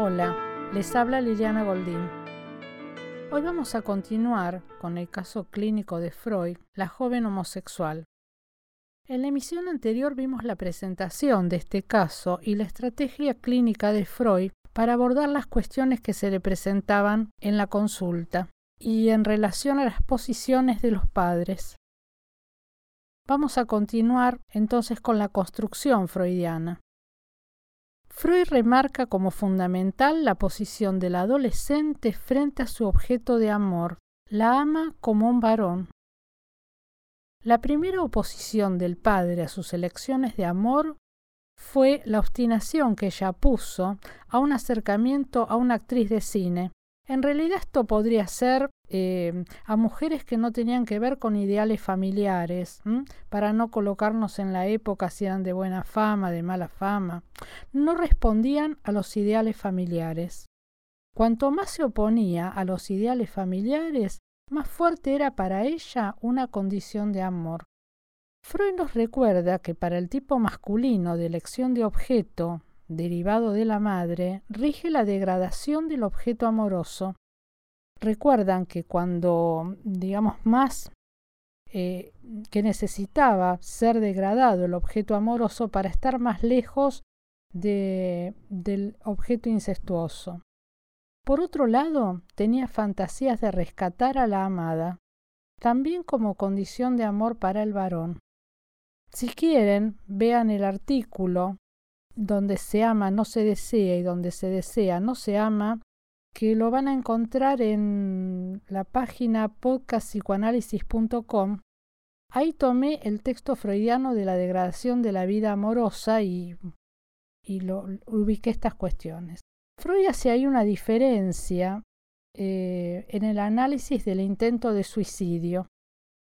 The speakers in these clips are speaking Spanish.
Hola, les habla Liliana Goldín. Hoy vamos a continuar con el caso clínico de Freud, la joven homosexual. En la emisión anterior vimos la presentación de este caso y la estrategia clínica de Freud para abordar las cuestiones que se le presentaban en la consulta y en relación a las posiciones de los padres. Vamos a continuar entonces con la construcción freudiana. Freud remarca como fundamental la posición del adolescente frente a su objeto de amor, la ama como un varón. La primera oposición del padre a sus elecciones de amor fue la obstinación que ella puso a un acercamiento a una actriz de cine, en realidad esto podría ser eh, a mujeres que no tenían que ver con ideales familiares, para no colocarnos en la época si eran de buena fama, de mala fama. No respondían a los ideales familiares. Cuanto más se oponía a los ideales familiares, más fuerte era para ella una condición de amor. Freud nos recuerda que para el tipo masculino de elección de objeto, derivado de la madre, rige la degradación del objeto amoroso. Recuerdan que cuando, digamos, más eh, que necesitaba ser degradado el objeto amoroso para estar más lejos de, del objeto incestuoso. Por otro lado, tenía fantasías de rescatar a la amada, también como condición de amor para el varón. Si quieren, vean el artículo donde se ama no se desea y donde se desea no se ama, que lo van a encontrar en la página podcastpsicoanálisis.com. Ahí tomé el texto freudiano de la degradación de la vida amorosa y, y lo, ubiqué estas cuestiones. Freud hace ahí una diferencia eh, en el análisis del intento de suicidio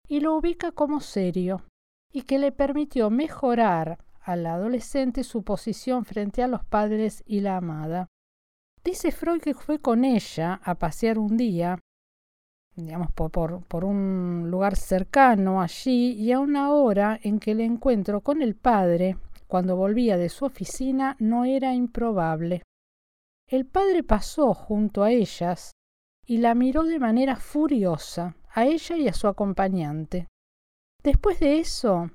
y lo ubica como serio y que le permitió mejorar al adolescente su posición frente a los padres y la amada. Dice Freud que fue con ella a pasear un día, digamos, por, por, un lugar cercano allí, y a una hora en que el encuentro con el padre, cuando volvía de su oficina, no era improbable. El padre pasó junto a ellas y la miró de manera furiosa, a ella y a su acompañante. Después de eso,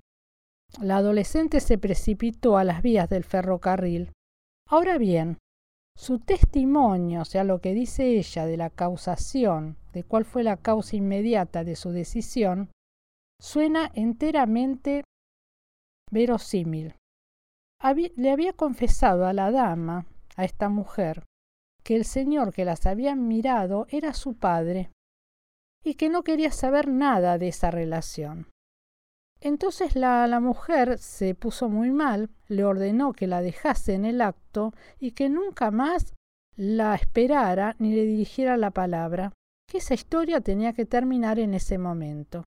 la adolescente se precipitó a las vías del ferrocarril. Ahora bien, su testimonio, o sea, lo que dice ella de la causación, de cuál fue la causa inmediata de su decisión, suena enteramente verosímil. le había confesado a la dama, a esta mujer, que el señor que las había mirado era su padre y que no quería saber nada de esa relación. Entonces la, mujer se puso muy mal, le ordenó que la dejase en el acto y que nunca más la esperara ni le dirigiera la palabra, que esa historia tenía que terminar en ese momento.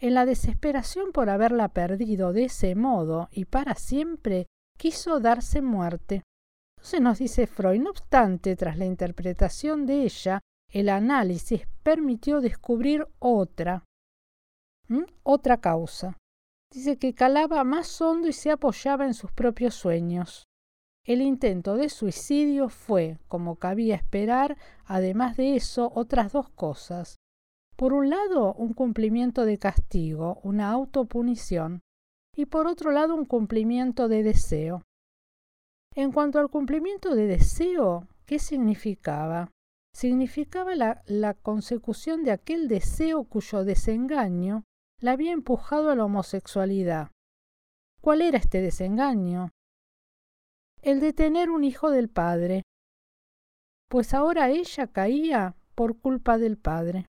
En la desesperación por haberla perdido de ese modo y para siempre, quiso darse muerte. Entonces nos dice Freud, no obstante, tras la interpretación de ella, el análisis permitió descubrir otra, Otra causa. Dice que calaba más hondo y se apoyaba en sus propios sueños. El intento de suicidio fue, como cabía esperar, además de eso, otras dos cosas. Por un lado, un cumplimiento de castigo, una autopunición, y por otro lado, un cumplimiento de deseo. En cuanto al cumplimiento de deseo, ¿qué significaba? Significaba la consecución de aquel deseo cuyo desengaño la había empujado a la homosexualidad. ¿Cuál era este desengaño? El de tener un hijo del padre, pues ahora ella caía por culpa del padre.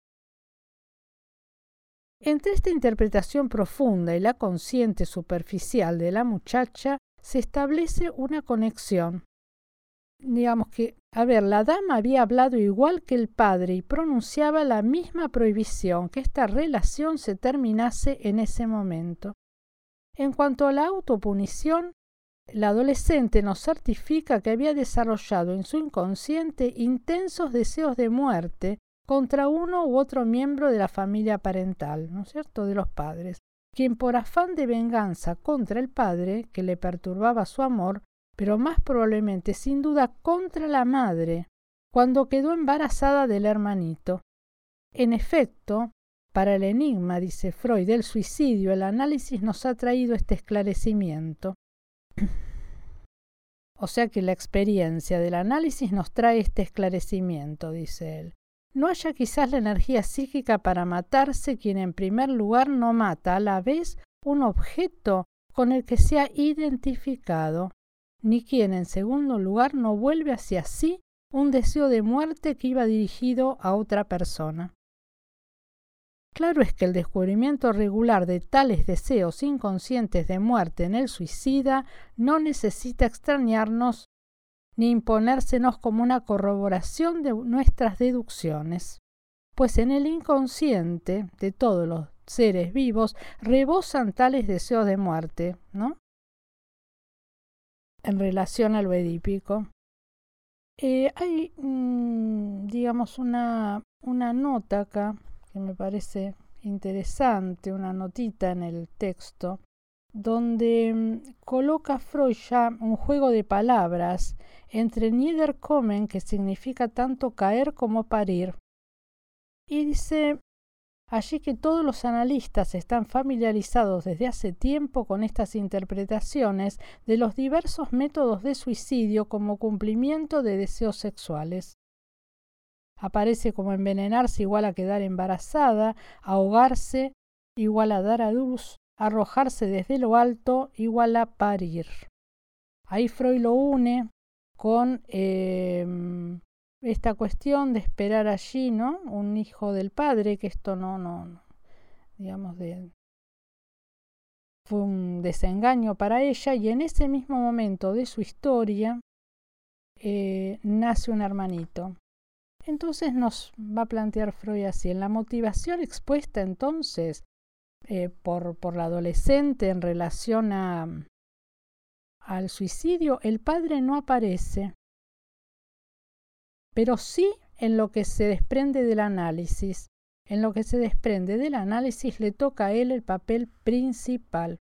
Entre esta interpretación profunda y la consciente superficial de la muchacha se establece una conexión digamos que, a ver, la dama había hablado igual que el padre y pronunciaba la misma prohibición, que esta relación se terminase en ese momento. En cuanto a la autopunición, la adolescente nos certifica que había desarrollado en su inconsciente intensos deseos de muerte contra uno u otro miembro de la familia parental, ¿no es cierto?, de los padres, quien por afán de venganza contra el padre, que le perturbaba su amor, pero más probablemente, sin duda, contra la madre, cuando quedó embarazada del hermanito. En efecto, para el enigma, dice Freud, del suicidio, el análisis nos ha traído este esclarecimiento. o sea que la experiencia del análisis nos trae este esclarecimiento, dice él. No haya quizás la energía psíquica para matarse quien en primer lugar no mata a la vez un objeto con el que se ha identificado, ni quien en segundo lugar no vuelve hacia sí un deseo de muerte que iba dirigido a otra persona. Claro es que el descubrimiento regular de tales deseos inconscientes de muerte en el suicida no necesita extrañarnos ni imponérsenos como una corroboración de nuestras deducciones, pues en el inconsciente de todos los seres vivos rebosan tales deseos de muerte, ¿no? En relación al vedípico. Eh, hay, mm, digamos, una, una nota acá que me parece interesante, una notita en el texto, donde mm, coloca Freud ya un juego de palabras entre Niederkommen, que significa tanto caer como parir, y dice allí que todos los analistas están familiarizados desde hace tiempo con estas interpretaciones de los diversos métodos de suicidio como cumplimiento de deseos sexuales. Aparece como envenenarse igual a quedar embarazada, ahogarse igual a dar a luz, arrojarse desde lo alto igual a parir. Ahí Freud lo une con em, esta cuestión de esperar allí, ¿no? Un hijo del padre, que esto no, no, digamos, de, fue un desengaño para ella y en ese mismo momento de su historia eh, nace un hermanito. Entonces nos va a plantear Freud así, en la motivación expuesta entonces eh, por, por la adolescente en relación a, al suicidio, el padre no aparece, pero sí en lo que se desprende del análisis. En lo que se desprende del análisis le toca a él el papel principal.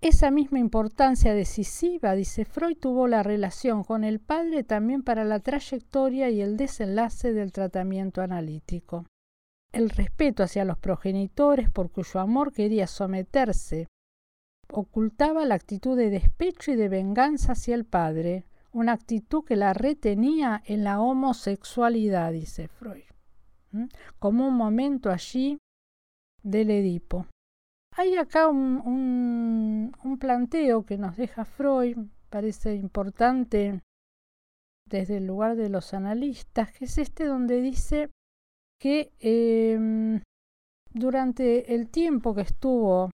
Esa misma importancia decisiva, dice Freud, tuvo la relación con el padre también para la trayectoria y el desenlace del tratamiento analítico. El respeto hacia los progenitores por cuyo amor quería someterse ocultaba la actitud de despecho y de venganza hacia el padre, una actitud que la retenía en la homosexualidad, dice Freud, como un momento allí del Edipo. Hay acá un, un, planteo que nos deja Freud, parece importante desde el lugar de los analistas, que es este donde dice que em, durante el tiempo que estuvo,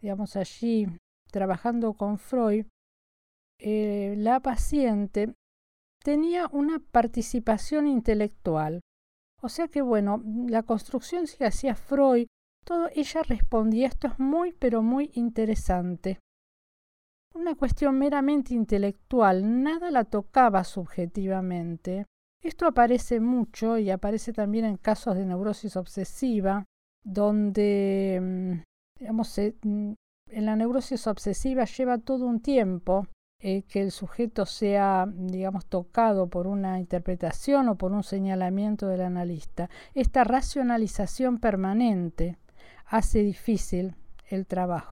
digamos, allí trabajando con Freud, eh, la paciente tenía una participación intelectual. O sea que, bueno, la construcción que hacía Freud todo ella respondía esto es muy pero muy interesante. Una cuestión meramente intelectual, nada la tocaba subjetivamente. Esto aparece mucho y aparece también en casos de neurosis obsesiva, donde, mm, digamos, mm, en la neurosis obsesiva lleva todo un tiempo eh, que el sujeto sea, digamos, tocado por una interpretación o por un señalamiento del analista. Esta racionalización permanente hace difícil el trabajo.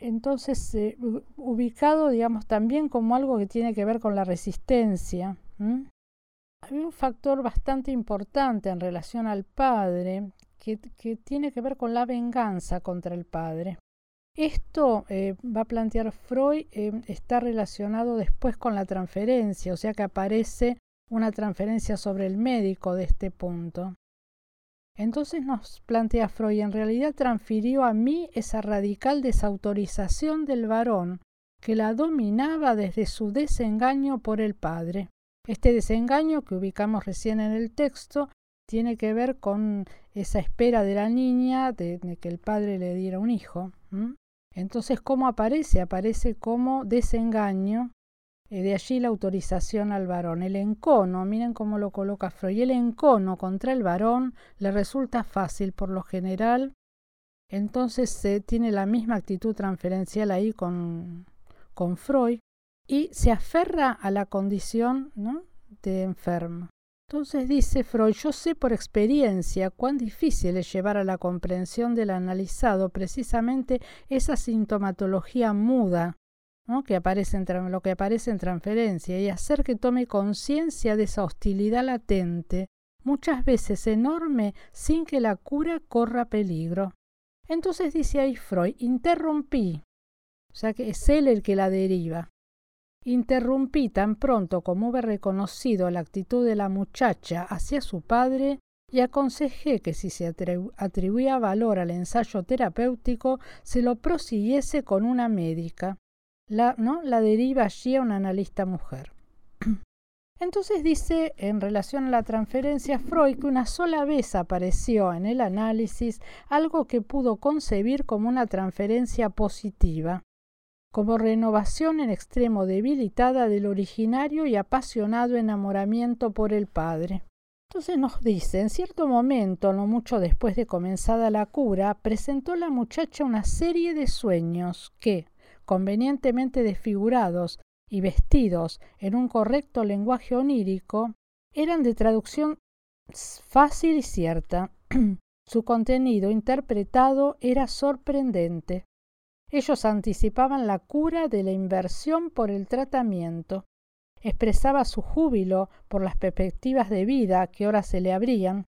Entonces, eh, ubicado, digamos, también como algo que tiene que ver con la resistencia. Hay un factor bastante importante en relación al padre que, que, tiene que ver con la venganza contra el padre. Esto eh, va a plantear Freud, eh, está relacionado después con la transferencia, o sea que aparece una transferencia sobre el médico de este punto. Entonces nos plantea Freud, en realidad transfirió a mí esa radical desautorización del varón que la dominaba desde su desengaño por el padre. Este desengaño que ubicamos recién en el texto tiene que ver con esa espera de la niña de, que el padre le diera un hijo. Entonces, ¿cómo aparece? Aparece como desengaño eh, de allí la autorización al varón. El encono, miren cómo lo coloca Freud, el encono contra el varón le resulta fácil por lo general. Entonces se tiene la misma actitud transferencial ahí con, con Freud. y se aferra a la condición de enfermo. Entonces dice Freud, yo sé por experiencia cuán difícil es llevar a la comprensión del analizado precisamente esa sintomatología muda que aparece en, lo que aparece en transferencia y hacer que tome conciencia de esa hostilidad latente, muchas veces enorme, sin que la cura corra peligro. Entonces dice ahí Freud, interrumpí, o sea que es él el que la deriva. Interrumpí tan pronto como hube reconocido la actitud de la muchacha hacia su padre y aconsejé que si se atribuía valor al ensayo terapéutico, se lo prosiguiese con una médica. La, ¿no? la deriva allí a una analista mujer. Entonces dice en relación a la transferencia Freud que una sola vez apareció en el análisis algo que pudo concebir como una transferencia positiva, como renovación en extremo debilitada del originario y apasionado enamoramiento por el padre. Entonces nos dice, en cierto momento, no mucho después de comenzada la cura, presentó la muchacha una serie de sueños que, convenientemente desfigurados y vestidos en un correcto lenguaje onírico, eran de traducción fácil y cierta. Su contenido interpretado era sorprendente. Ellos anticipaban la cura de la inversión por el tratamiento. Expresaba su júbilo por las perspectivas de vida que ahora se le abrían.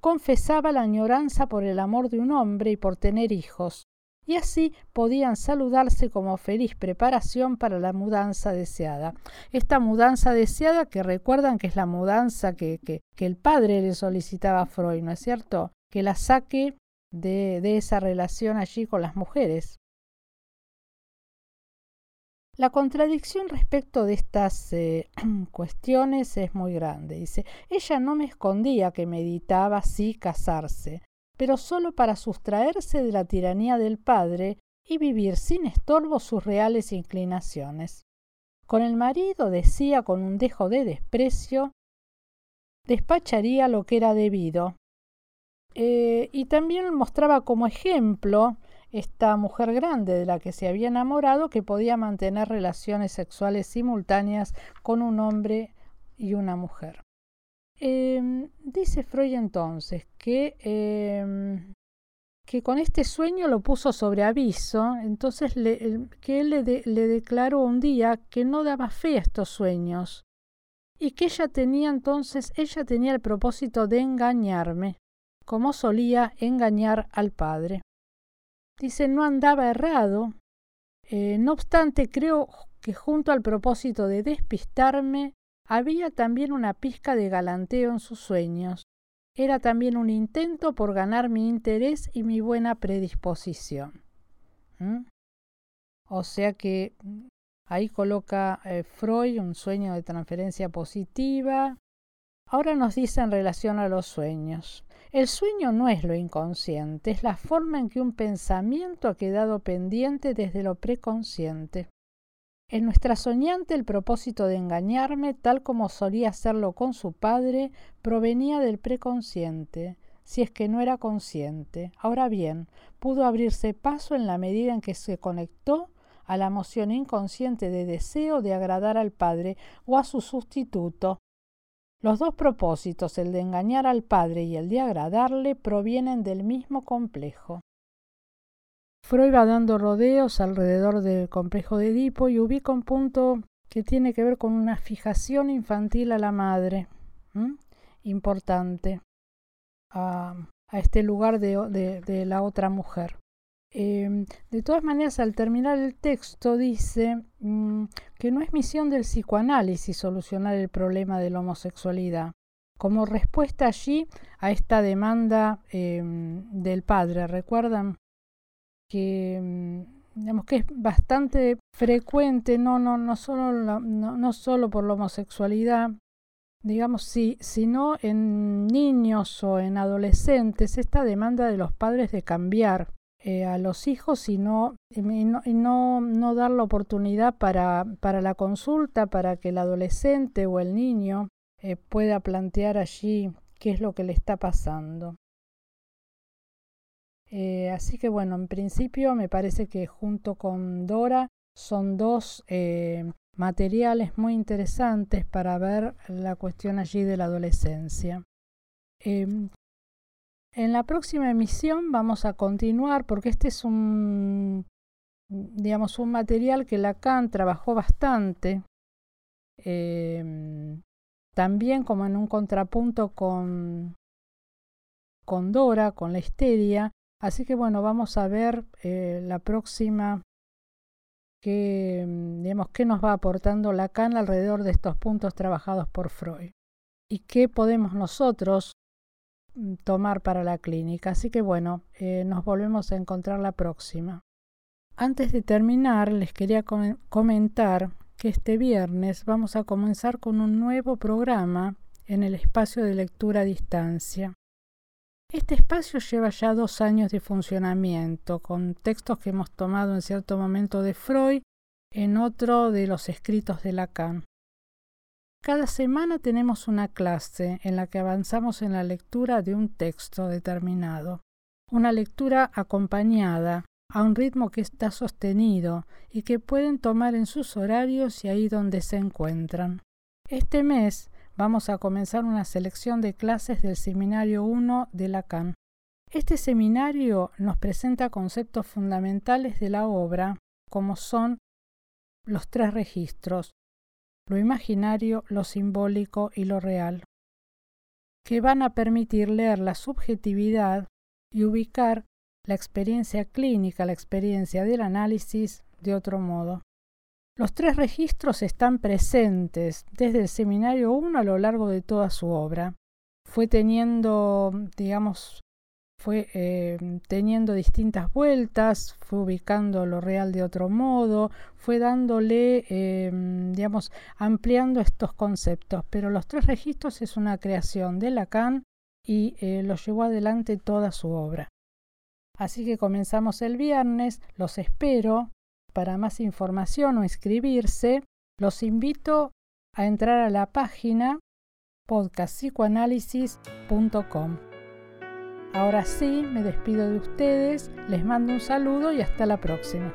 Confesaba la añoranza por el amor de un hombre y por tener hijos, y así podían saludarse como feliz preparación para la mudanza deseada. Esta mudanza deseada que recuerdan que es la mudanza que, que, el padre le solicitaba a Freud, ¿no es cierto? Que la saque de, esa relación allí con las mujeres. La contradicción respecto de estas eh, cuestiones es muy grande. Dice, ella no me escondía que meditaba sí casarse, pero solo para sustraerse de la tiranía del padre y vivir sin estorbo sus reales inclinaciones. Con el marido decía con un dejo de desprecio, despacharía lo que era debido, eh, y también mostraba como ejemplo esta mujer grande de la que se había enamorado que podía mantener relaciones sexuales simultáneas con un hombre y una mujer. Em, dice Freud entonces que, em, que con este sueño lo puso sobre aviso, entonces que él le, le declaró un día que no daba fe a estos sueños y que ella tenía entonces, ella tenía el propósito de engañarme como solía engañar al padre. Dice, no andaba errado. Eh, no obstante, creo que junto al propósito de despistarme, había también una pizca de galanteo en sus sueños. Era también un intento por ganar mi interés y mi buena predisposición. ¿Mm? O sea que mm, ahí coloca eh, Freud un sueño de transferencia positiva. Ahora nos dice en relación a los sueños. El sueño no es lo inconsciente, es la forma en que un pensamiento ha quedado pendiente desde lo preconsciente. En nuestra soñante el propósito de engañarme, tal como solía hacerlo con su padre, provenía del preconsciente, si es que no era consciente. Ahora bien, pudo abrirse paso en la medida en que se conectó a la emoción inconsciente de deseo de agradar al padre o a su sustituto, los dos propósitos, el de engañar al padre y el de agradarle, provienen del mismo complejo. Freud va dando rodeos alrededor del complejo de Edipo y ubica un punto que tiene que ver con una fijación infantil a la madre, importante, a, este lugar de la otra mujer. Em, de todas maneras, al terminar el texto dice mm, que no es misión del psicoanálisis solucionar el problema de la homosexualidad. Como respuesta allí a esta demanda em, del padre, recuerdan que, mm, digamos que es bastante frecuente, no, no, no, solo, no, solo por la homosexualidad, digamos, si, sino en niños o en adolescentes, esta demanda de los padres de cambiar eh, a los hijos y no, y no, no, dar la oportunidad para, para, la consulta, para que el adolescente o el niño eh, pueda plantear allí qué es lo que le está pasando. Eh, así que bueno, en principio me parece que junto con Dora son dos materiales muy interesantes para ver la cuestión allí de la adolescencia. En la próxima emisión vamos a continuar porque este es un, digamos, un material que Lacan trabajó bastante, em, también como en un contrapunto con, con Dora, con la histeria. Así que bueno, vamos a ver eh, la próxima qué, digamos, qué nos va aportando Lacan alrededor de estos puntos trabajados por Freud y qué podemos nosotros tomar para la clínica. Así que bueno, eh, nos volvemos a encontrar la próxima. Antes de terminar, les quería comentar que este viernes vamos a comenzar con un nuevo programa en el espacio de lectura a distancia. Este espacio lleva ya dos años de funcionamiento, con textos que hemos tomado en cierto momento de Freud, en otro de los escritos de Lacan. Cada semana tenemos una clase en la que avanzamos en la lectura de un texto determinado, una lectura acompañada, a un ritmo que está sostenido y que pueden tomar en sus horarios y ahí donde se encuentran. Este mes vamos a comenzar una selección de clases del Seminario 1 de Lacan. Este seminario nos presenta conceptos fundamentales de la obra, como son los tres registros, lo imaginario, lo simbólico y lo real, que van a permitir leer la subjetividad y ubicar la experiencia clínica, la experiencia del análisis de otro modo. Los tres registros están presentes desde el seminario 1 a lo largo de toda su obra. Fue teniendo, digamos, fue eh, teniendo distintas vueltas, fue ubicando lo real de otro modo, fue dándole, eh, digamos, ampliando estos conceptos. Pero los tres registros es una creación de Lacan y eh, lo llevó adelante toda su obra. Así que comenzamos el viernes, los espero para más información o inscribirse, los invito a entrar a la página podcastpsicoanálisis.com. Ahora sí, me despido de ustedes, les mando un saludo y hasta la próxima.